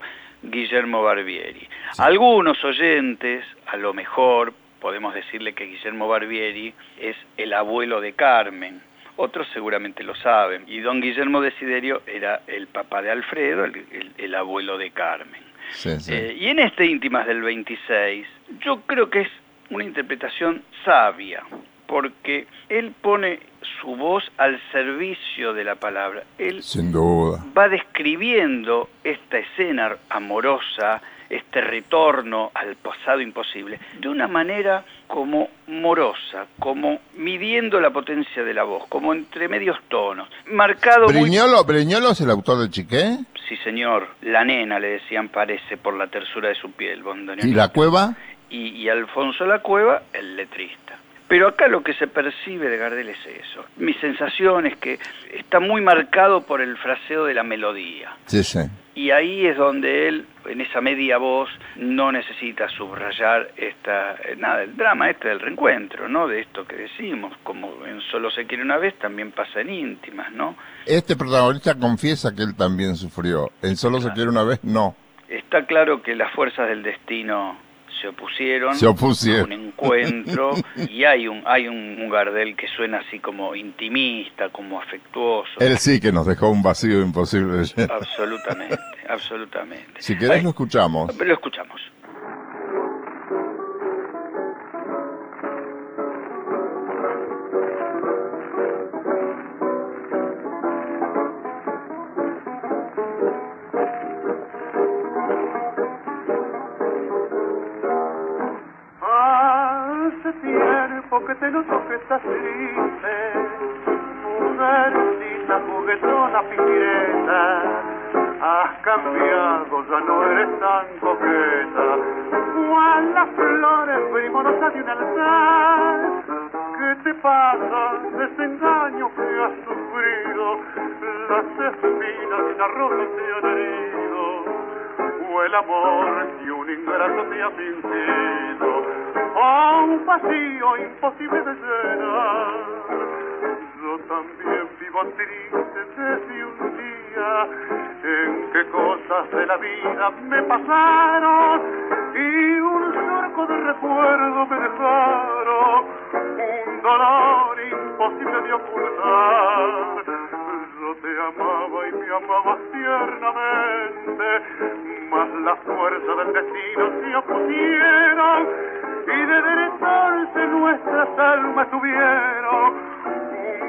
B: Guillermo Barbieri. Algunos oyentes, a lo mejor, podemos decirle que Guillermo Barbieri es el abuelo de Carmen. Otros seguramente lo saben. Y don Guillermo Desiderio era el papá de Alfredo, el, el- el abuelo de Carmen.
A: Sí, sí.
B: Eh, y en este Íntimas del 26, yo creo que es una interpretación sabia, porque él pone su voz al servicio de la palabra. Él
A: Sin duda.
B: va describiendo esta escena amorosa, este retorno al pasado imposible, de una manera como morosa, como midiendo la potencia de la voz, como entre medios tonos, marcado muy
A: Briñolo, Briñolo es el autor de Chiqué.
B: Sí, señor. La nena, le decían, parece por la tersura de su piel, Bondoneón.
A: ¿Y la cueva?
B: Y, y Alfonso La Cueva, el letrista. Pero acá lo que se percibe de Gardel es eso. Mi sensación es que está muy marcado por el fraseo de la melodía.
A: Sí, sí.
B: Y ahí es donde él, en esa media voz, no necesita subrayar esta, eh, nada, el drama este del reencuentro, ¿no? De esto que decimos, como en Solo se quiere una vez, también pasa en íntimas, ¿no?
A: Este protagonista confiesa que él también sufrió. En Solo se quiere una vez, no.
B: Está claro que las fuerzas del destino se opusieron,
A: Se opusieron.
B: a un encuentro y hay un hay un, un Gardel que suena así como intimista, como afectuoso.
A: Él sí que nos dejó un vacío imposible.
B: Absolutamente, absolutamente.
A: Si querés
B: Ay,
A: lo escuchamos.
B: lo escuchamos.
C: Piqueta, has cambiado, ya no eres tan coqueta, cual las flores primorosas de un altar. ¿Qué te pasa? Desengaño que has sufrido, las espinas de una rosa te han herido o el amor que un ingrato te ha fingido, a un vacío imposible de llenar. También vivo triste desde un día en que cosas de la vida me pasaron y un surco de recuerdo me dejaron, un dolor imposible de ocultar. Yo te amaba y me amabas tiernamente, mas la fuerza del destino se opusieron y de entonces nuestras almas tuvieron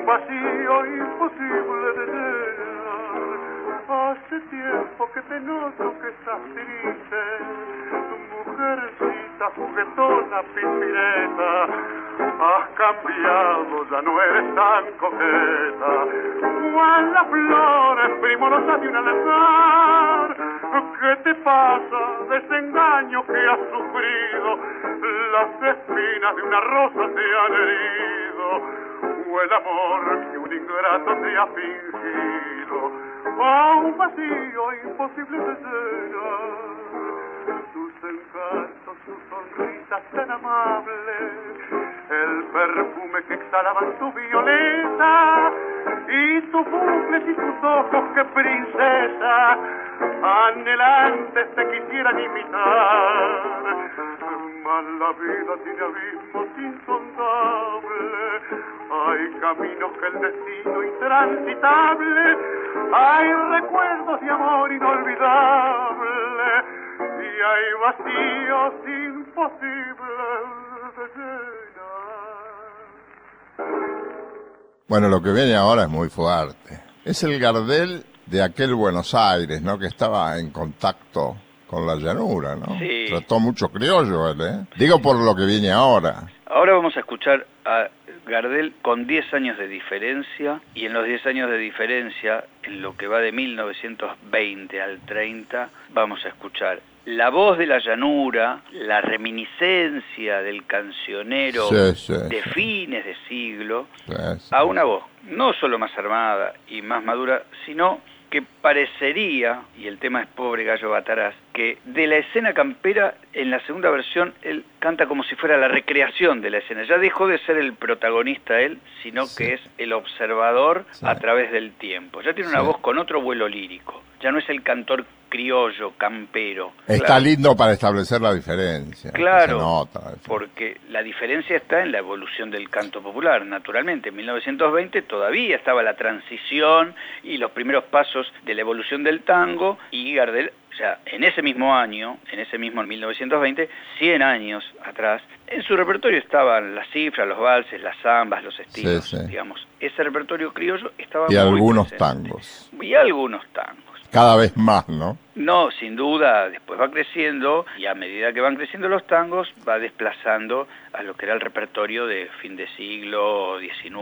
C: vacío imposible de llenar. Hace tiempo que te noto que estás triste, tu mujercita juguetona pimpireta, has cambiado, ya no eres tan coqueta, cual las flores primorosas de un altar. ¿Qué te pasa? Desengaño que has sufrido, las espinas de una rosa te han herido o el amor que un ingrato te ha fingido, a un vacío imposible de llenar. sus encantos, su sonrisa tan amable, el perfume que exhalaban su violeta y sus bucles y sus ojos que princesa anhelantes te quisieran imitar. La vida tiene abismos insondables, hay caminos que el destino intransitable, hay recuerdos de amor inolvidable y hay vacíos imposibles de llenar.
A: Bueno, lo que viene ahora es muy fuerte. Es el Gardel de aquel Buenos Aires, ¿no? Que estaba en contacto con la llanura, ¿no?
B: Sí.
A: Trató mucho criollo él, ¿eh? Digo por lo que viene ahora.
B: Ahora vamos a escuchar a Gardel con 10 años de diferencia y en los 10 años de diferencia, en lo que va de 1920 al 30, vamos a escuchar la voz de la llanura, la reminiscencia del cancionero
A: Sí, sí,
B: de
A: sí.
B: fines de siglo, a una voz no solo más armada y más madura, sino que parecería, y el tema es Pobre Gallo Bataraz, que de la escena campera, en la segunda versión, él canta como si fuera la recreación de la escena. Ya dejó de ser el protagonista él, sino
A: Sí.
B: que es el observador
A: Sí.
B: a través del tiempo. Ya tiene una
A: Sí.
B: voz con otro vuelo lírico. Ya no es el cantor criollo, campero.
A: Está
B: Claro.
A: lindo para establecer la diferencia.
B: Claro,
A: nota.
B: porque la diferencia está en la evolución del canto popular. Naturalmente, en 1920 todavía estaba la transición y los primeros pasos de la evolución del tango y Gardel, o sea, en ese mismo año, en ese mismo 1920, 100 años atrás, en su repertorio estaban las cifras, los valses, las zambas, los estilos,
A: Sí, sí.
B: digamos. Ese repertorio criollo estaba
A: Y
B: muy
A: algunos
B: presente.
A: tangos.
B: Y algunos tangos.
A: Cada vez más, ¿no?
B: No, sin duda, después va creciendo y a medida que van creciendo los tangos va desplazando a lo que era el repertorio de fin de siglo XIX.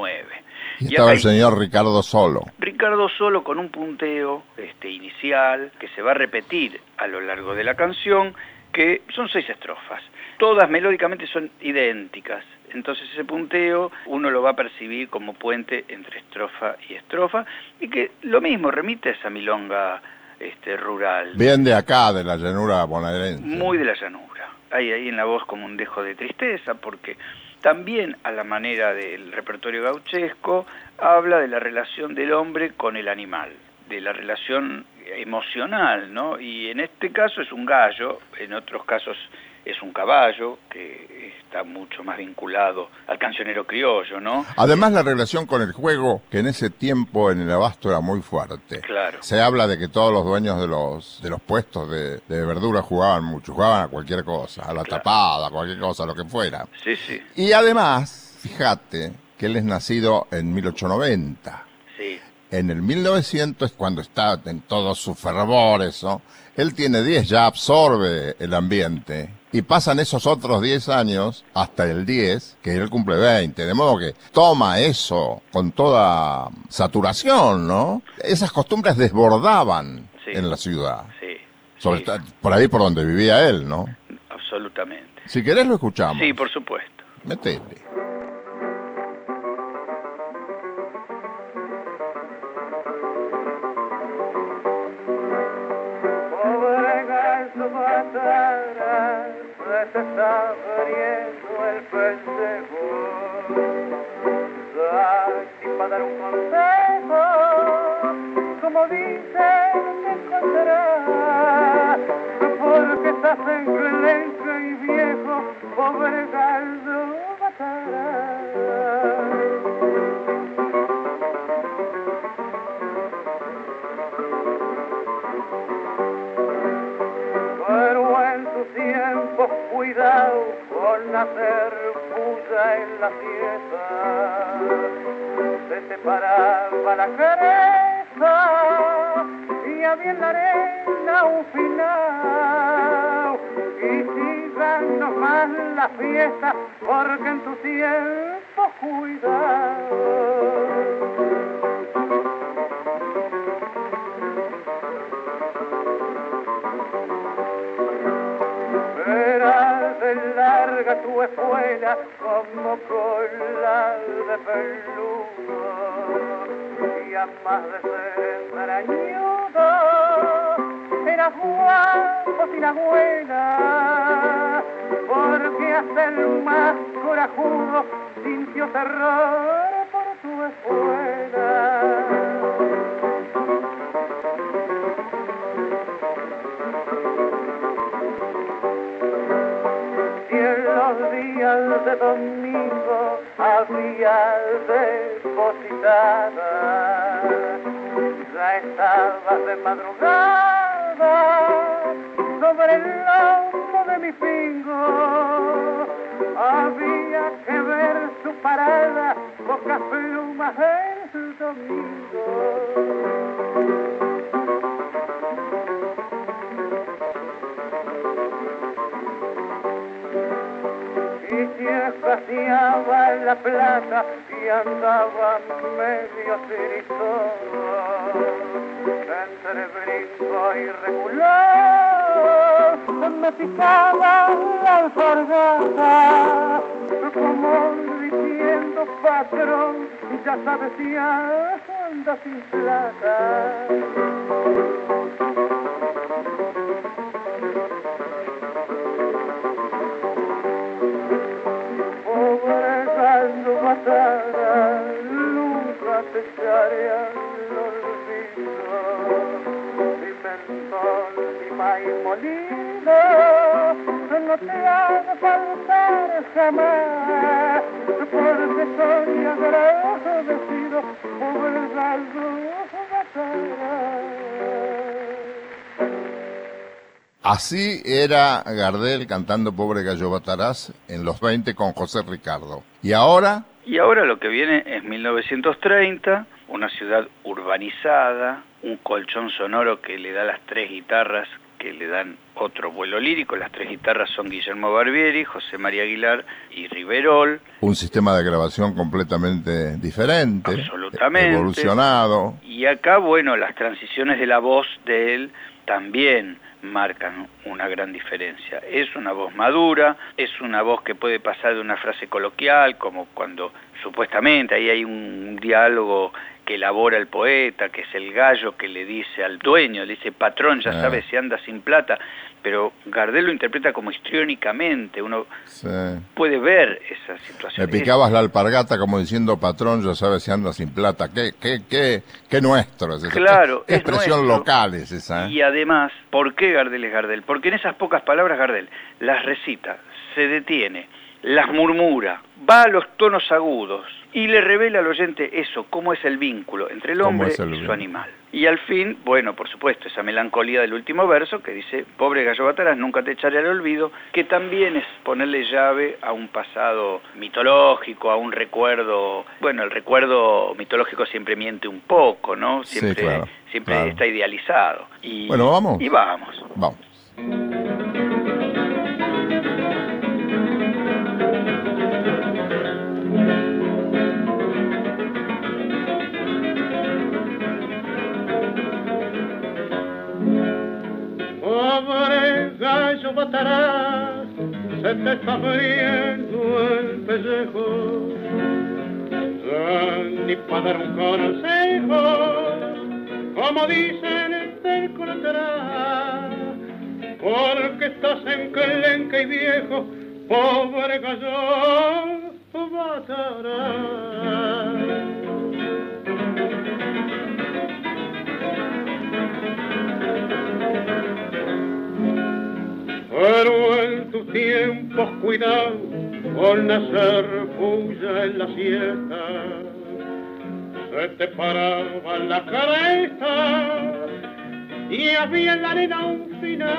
A: Y
B: Y
A: estaba el señor Ricardo Solo.
B: Ricardo solo con un punteo este, inicial que se va a repetir a lo largo de la canción, que son seis estrofas. Todas melódicamente son idénticas. Entonces ese punteo uno lo va a percibir como puente entre estrofa y estrofa y que lo mismo remite a esa milonga este, rural.
A: Bien de acá, de la llanura bonaerense.
B: Muy de la llanura. Hay ahí en la voz como un dejo de tristeza, porque también a la manera del repertorio gauchesco habla de la relación del hombre con el animal, de la relación emocional, ¿no? Y en este caso es un gallo, en otros casos es un caballo, que está mucho más vinculado al cancionero criollo, ¿no?
A: Además, la relación con el juego, que en ese tiempo en el abasto era muy fuerte.
B: Claro.
A: Se habla de que todos los dueños de los, de los puestos de, de verdura jugaban mucho, jugaban a cualquier cosa, a la
B: Claro.
A: tapada, a cualquier cosa, lo que fuera.
B: Sí, sí,
A: Y además, fíjate que él es nacido en 1890.
B: sí.
A: En el 1900, cuando está en todo su fervor, eso, él tiene 10, ya absorbe el ambiente. Y pasan esos otros 10 años hasta el 10, que él cumple 20. De modo que toma eso con toda saturación, ¿no? Esas costumbres desbordaban
B: Sí.
A: en la ciudad.
B: Sí,
A: Sobre
B: sí,
A: ta- por ahí por donde vivía él, ¿no?
B: absolutamente.
A: Si querés lo escuchamos.
B: Sí, por supuesto.
A: Metele.
C: Se está abriendo el pendejo. Aquí para dar un consejo, como dicen te encontrarás, porque estás enclenque y viejo, pobre gallo Bataraz. Hacer puya en la fiesta. Se te paraba la cabeza y había en la arena un final. Y sigan nomás la fiesta porque en tus tiempos cuidado. Tu escuela como cola de peludo y a más de ser arañudo era
D: los guapos y la buena, porque hasta el más corajudo sintió terror por tu escuela. Sobre el lomo de mi pingo. Había que ver su parada, pocas plumas el domingo. escaseaba la plata y andaba medio tiritón entre brinco y regular me picaba la alfargata como diciendo patrón ya sabes si anda sin plata
A: Así era Gardel cantando Pobre Gallo Batarás en los 20 con José Ricardo. ¿Y ahora?
B: Y ahora lo que viene es 1930, una ciudad urbanizada, un colchón sonoro que le da las tres guitarras que le dan otro vuelo lírico. Las tres guitarras son Guillermo Barbieri, José María Aguilar y Riverol.
A: Un sistema de grabación completamente diferente,
B: Absolutamente.
A: evolucionado.
B: Y acá, bueno, las transiciones de la voz de él también marcan una gran diferencia. Es una voz madura, es una voz que puede pasar de una frase coloquial, como cuando supuestamente ahí hay un diálogo que elabora el poeta, que es el gallo que le dice al dueño, le dice, patrón, ya
A: Ah.
B: sabes si anda sin plata, pero Gardel lo interpreta como histriónicamente, uno
A: Sí.
B: puede ver esa situación.
A: picabas la alpargata como diciendo patrón, ya sabes si anda sin plata. ¿Qué, qué, qué, qué nuestro es?
B: Claro,
A: ¿Qué
B: es
A: expresión
B: nuestro.
A: local es esa? ¿eh?
B: Y además, ¿por qué Gardel es Gardel? Porque en esas pocas palabras Gardel las recita, se detiene, las murmura, va a los tonos agudos y le revela al oyente eso, cómo es el vínculo entre el
A: ¿Cómo
B: hombre
A: el
B: y su animal. Y al fin, bueno, por supuesto, esa melancolía del último verso que dice, pobre gallo batarás, nunca te echaré al olvido, que también es ponerle llave a un pasado mitológico, a un recuerdo, bueno, el recuerdo mitológico siempre miente un poco, ¿no?
A: Sí,
B: Siempre,
A: claro,
B: siempre
A: claro.
B: está idealizado. Y,
A: Bueno, ¿vamos?
B: Y vamos.
A: Vamos.
C: Se te está abriendo el pellejo. Ya ni para dar un consejo, como dicen del colateral, porque estás enclenque y viejo, pobre gallo batarás. Pero en tus tiempos cuidado con hacer bulla en la siesta. Se te paraba la cabeza y había en la arena un final.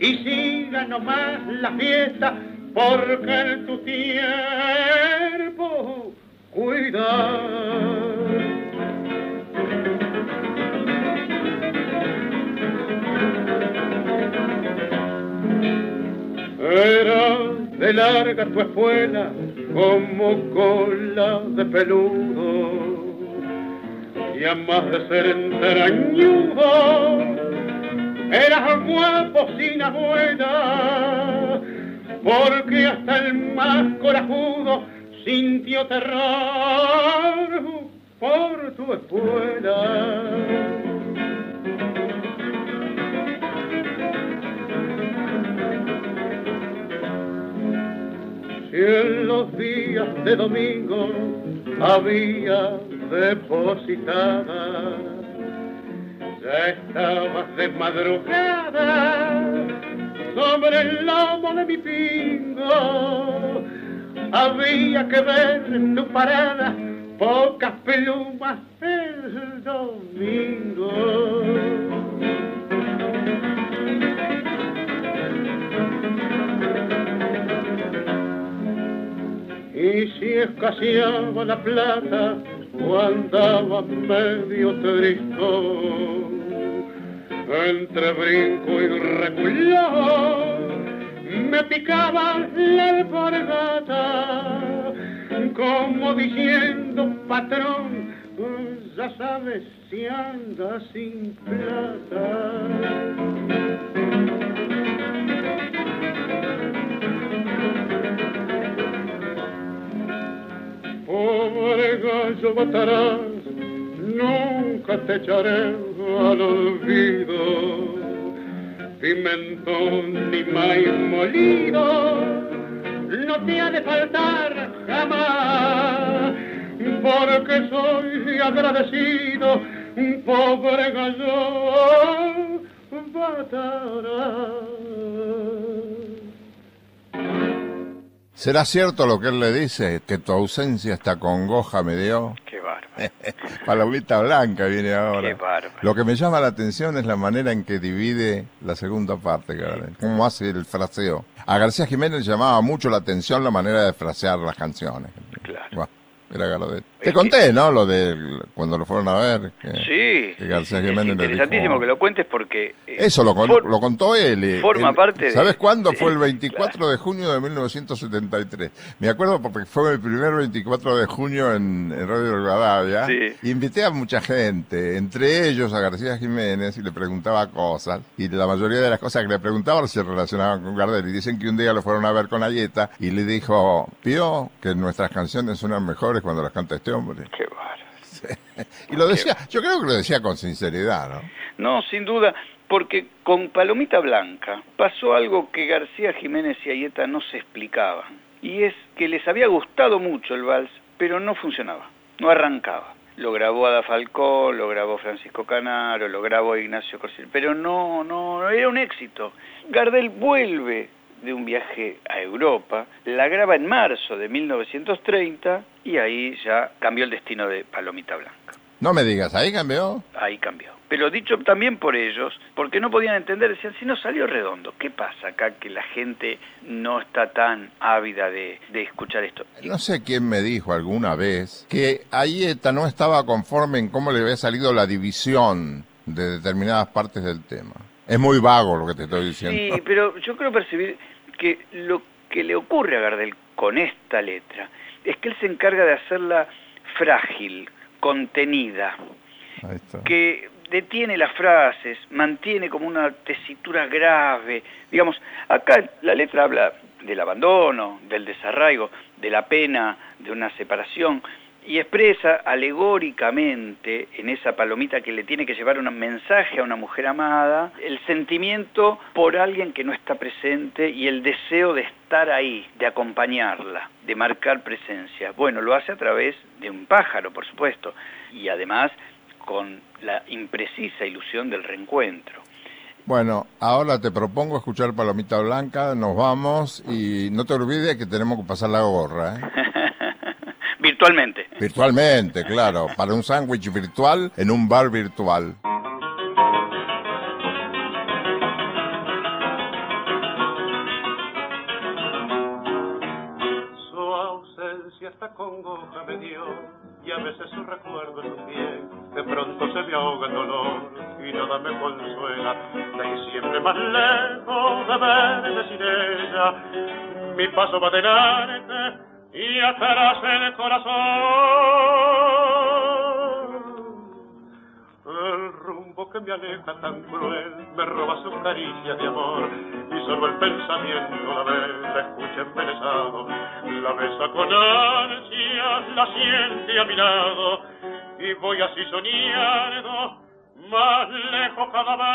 C: Y siga nomás la fiesta porque en tu tiempo cuidado. Era de larga tu espuela como cola de peludo y a más de ser enterañudo eras guapo sin abuela porque hasta el más corajudo sintió terror por tu espuela. En los días de domingo había depositada. Ya estabas de madrugada sobre el lomo de mi pingo. Había que ver en tu parada pocas pelumas el domingo. Escaseaba la plata o andaba medio triste entre brinco y reculón me picaba la alpargata como diciendo patrón ya sabes si anda sin plata pobre gallo batarás nunca te echaré al olvido. Pimentón ni maíz molido no te ha de faltar jamás, porque soy agradecido, pobre gallo batará.
A: ¿Será cierto lo que él le dice? Que tu ausencia esta congoja me dio.
B: Qué bárbaro.
A: Blanca viene ahora.
B: Qué bárbaro.
A: Lo que me llama la atención es la manera en que divide la segunda parte, Gardel. Cómo hace el fraseo. A García Jiménez llamaba mucho la atención la manera de frasear las canciones.
B: Claro.
A: Bueno, era Gardel.
B: Es
A: Te conté, ¿no? Lo de cuando lo fueron a ver. que-
B: Sí,
A: que García
B: es interesantísimo
A: dijo-
B: que lo cuentes porque... eh,
A: Eso lo,
B: for-
A: lo contó él. eh,
B: forma
A: él-
B: parte de-
A: ¿Sabes cuándo?
B: de-
A: Fue el 24 de junio de 1973. Me acuerdo porque fue mi primer 24 de junio en, en Radio Rivadavia.
B: Sí.
A: Y invité a mucha gente, entre ellos a García Jiménez, y le preguntaba cosas. Y la mayoría de las cosas que le preguntaba se relacionaban con Gardel. Y dicen que un día lo fueron a ver con Ayeta y le dijo, Pío, que nuestras canciones suenan mejores cuando las canta este hombre.
B: Qué bárbaro.
A: Y lo decía, yo creo que lo decía con sinceridad, ¿no?
B: No, sin duda, porque con Palomita Blanca pasó algo que García Jiménez y Ayeta no se explicaban. Y es que les había gustado mucho el vals, pero no funcionaba, no arrancaba. Lo grabó Ada Falcó, lo grabó Francisco Canaro, lo grabó Ignacio Corsil, pero no, no, no era un éxito. Gardel vuelve de un viaje a Europa, la graba en marzo de 1930 y ahí ya cambió el destino de Palomita Blanca
A: No me digas, ahí cambió.
B: ahí cambió. Pero dicho también por ellos, porque no podían entender, decían, si no salió redondo, ¿qué pasa acá que la gente no está tan ávida de, de escuchar esto?
A: No sé quién me dijo alguna vez que Ayeta no estaba conforme en cómo le había salido la división de determinadas partes del tema. Es muy vago lo que te estoy diciendo.
B: Sí, pero yo creo percibir que lo que le ocurre a Gardel con esta letra es que él se encarga de hacerla frágil, contenida, que detiene las frases, mantiene como una tesitura grave. Digamos, acá la letra habla del abandono, del desarraigo, de la pena, de una separación, y expresa alegóricamente en esa palomita que le tiene que llevar un mensaje a una mujer amada, el sentimiento por alguien que no está presente y el deseo de estar ahí, de acompañarla, de marcar presencia. Bueno, lo hace a través de un pájaro, por supuesto, y además con la imprecisa ilusión del reencuentro.
A: Bueno, ahora te propongo escuchar Palomita Blanca, nos vamos y no te olvides que tenemos que pasar la gorra, ¿eh?
B: Virtualmente.
A: Virtualmente, claro, para un sándwich virtual en un bar virtual.
C: Su ausencia esta congoja me dio y a veces su recuerdo es un bien. De pronto se me ahoga el dolor y nada me consuela. De ir siempre más lejos de verme sin ella. Mi paso va delante y atrás el corazón. El rumbo que me aleja tan cruel me roba sus caricias de amor y solo el pensamiento la ve, la escucha embelesado, la besa con ansias, la siente a mi lado y voy así soñando más lejos cada vez.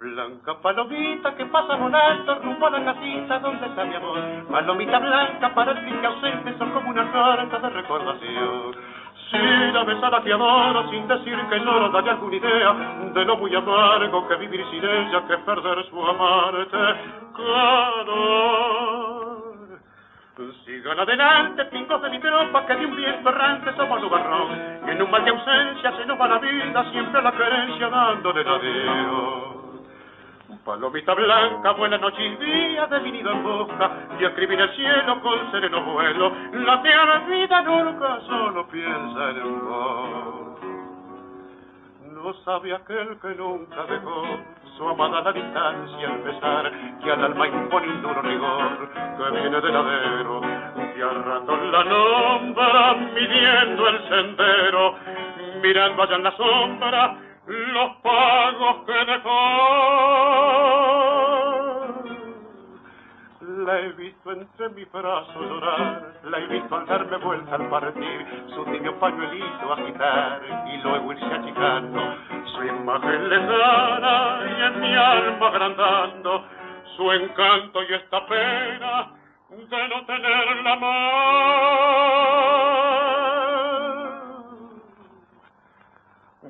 C: Blanca palomita que pasa volando rumbo a la casita donde está mi amor. Palomita blanca para el triste ausente son como una carta de recordación. Si la besada te adoro sin decir que lloro, dale alguna idea de lo muy amargo que vivir sin ella, que perder su amarte. Calor. Sigan adelante, pingos de mi tropa, que de un viento errante somos nubarrón. Y en un mal de ausencia se nos va la vida, siempre la querencia dándole la adiós. Palomita blanca, buena noche y día de mi nido en busca y escribir el cielo con sereno vuelo. La tierra vida nunca solo piensa en vos. No sabe aquel que nunca dejó su amada a la distancia al pesar que al alma impone un duro rigor que viene del ladero que al la nombra midiendo el sendero mirando allá en la sombra los pagos que dejó. La he visto entre mis brazos llorar, la he visto al darme vuelta al partir, su tibio pañuelito agitar y luego irse achicando, su imagen lejana y en mi alma agrandando, su encanto y esta pena de no tenerla más.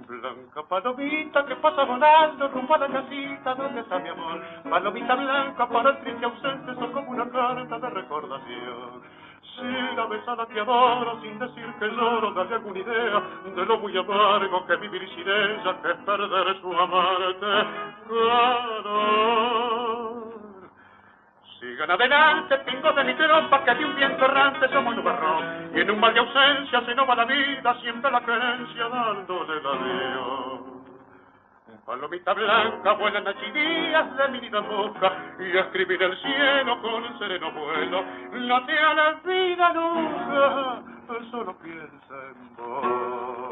C: Blanca palomita que pasa volando rumbo a la casita donde está mi amor. Palomita blanca para el triste ausente son como una carta de recordación. Si la besada te adoro sin decir que lloro, dale alguna idea de lo muy amargo que vivir sin ella, que perder su amarte. Claro. Sigan adelante, pingos de mi tropa, que de un viento errante somos nubarrón. Y en un mal de ausencia se nos va la vida, siempre la creencia dándole la adiós. Palomita blanca, buenas noches y días de mi vida boca, y escribir el cielo con sereno vuelo. No te a la vida nunca, solo piensa en vos.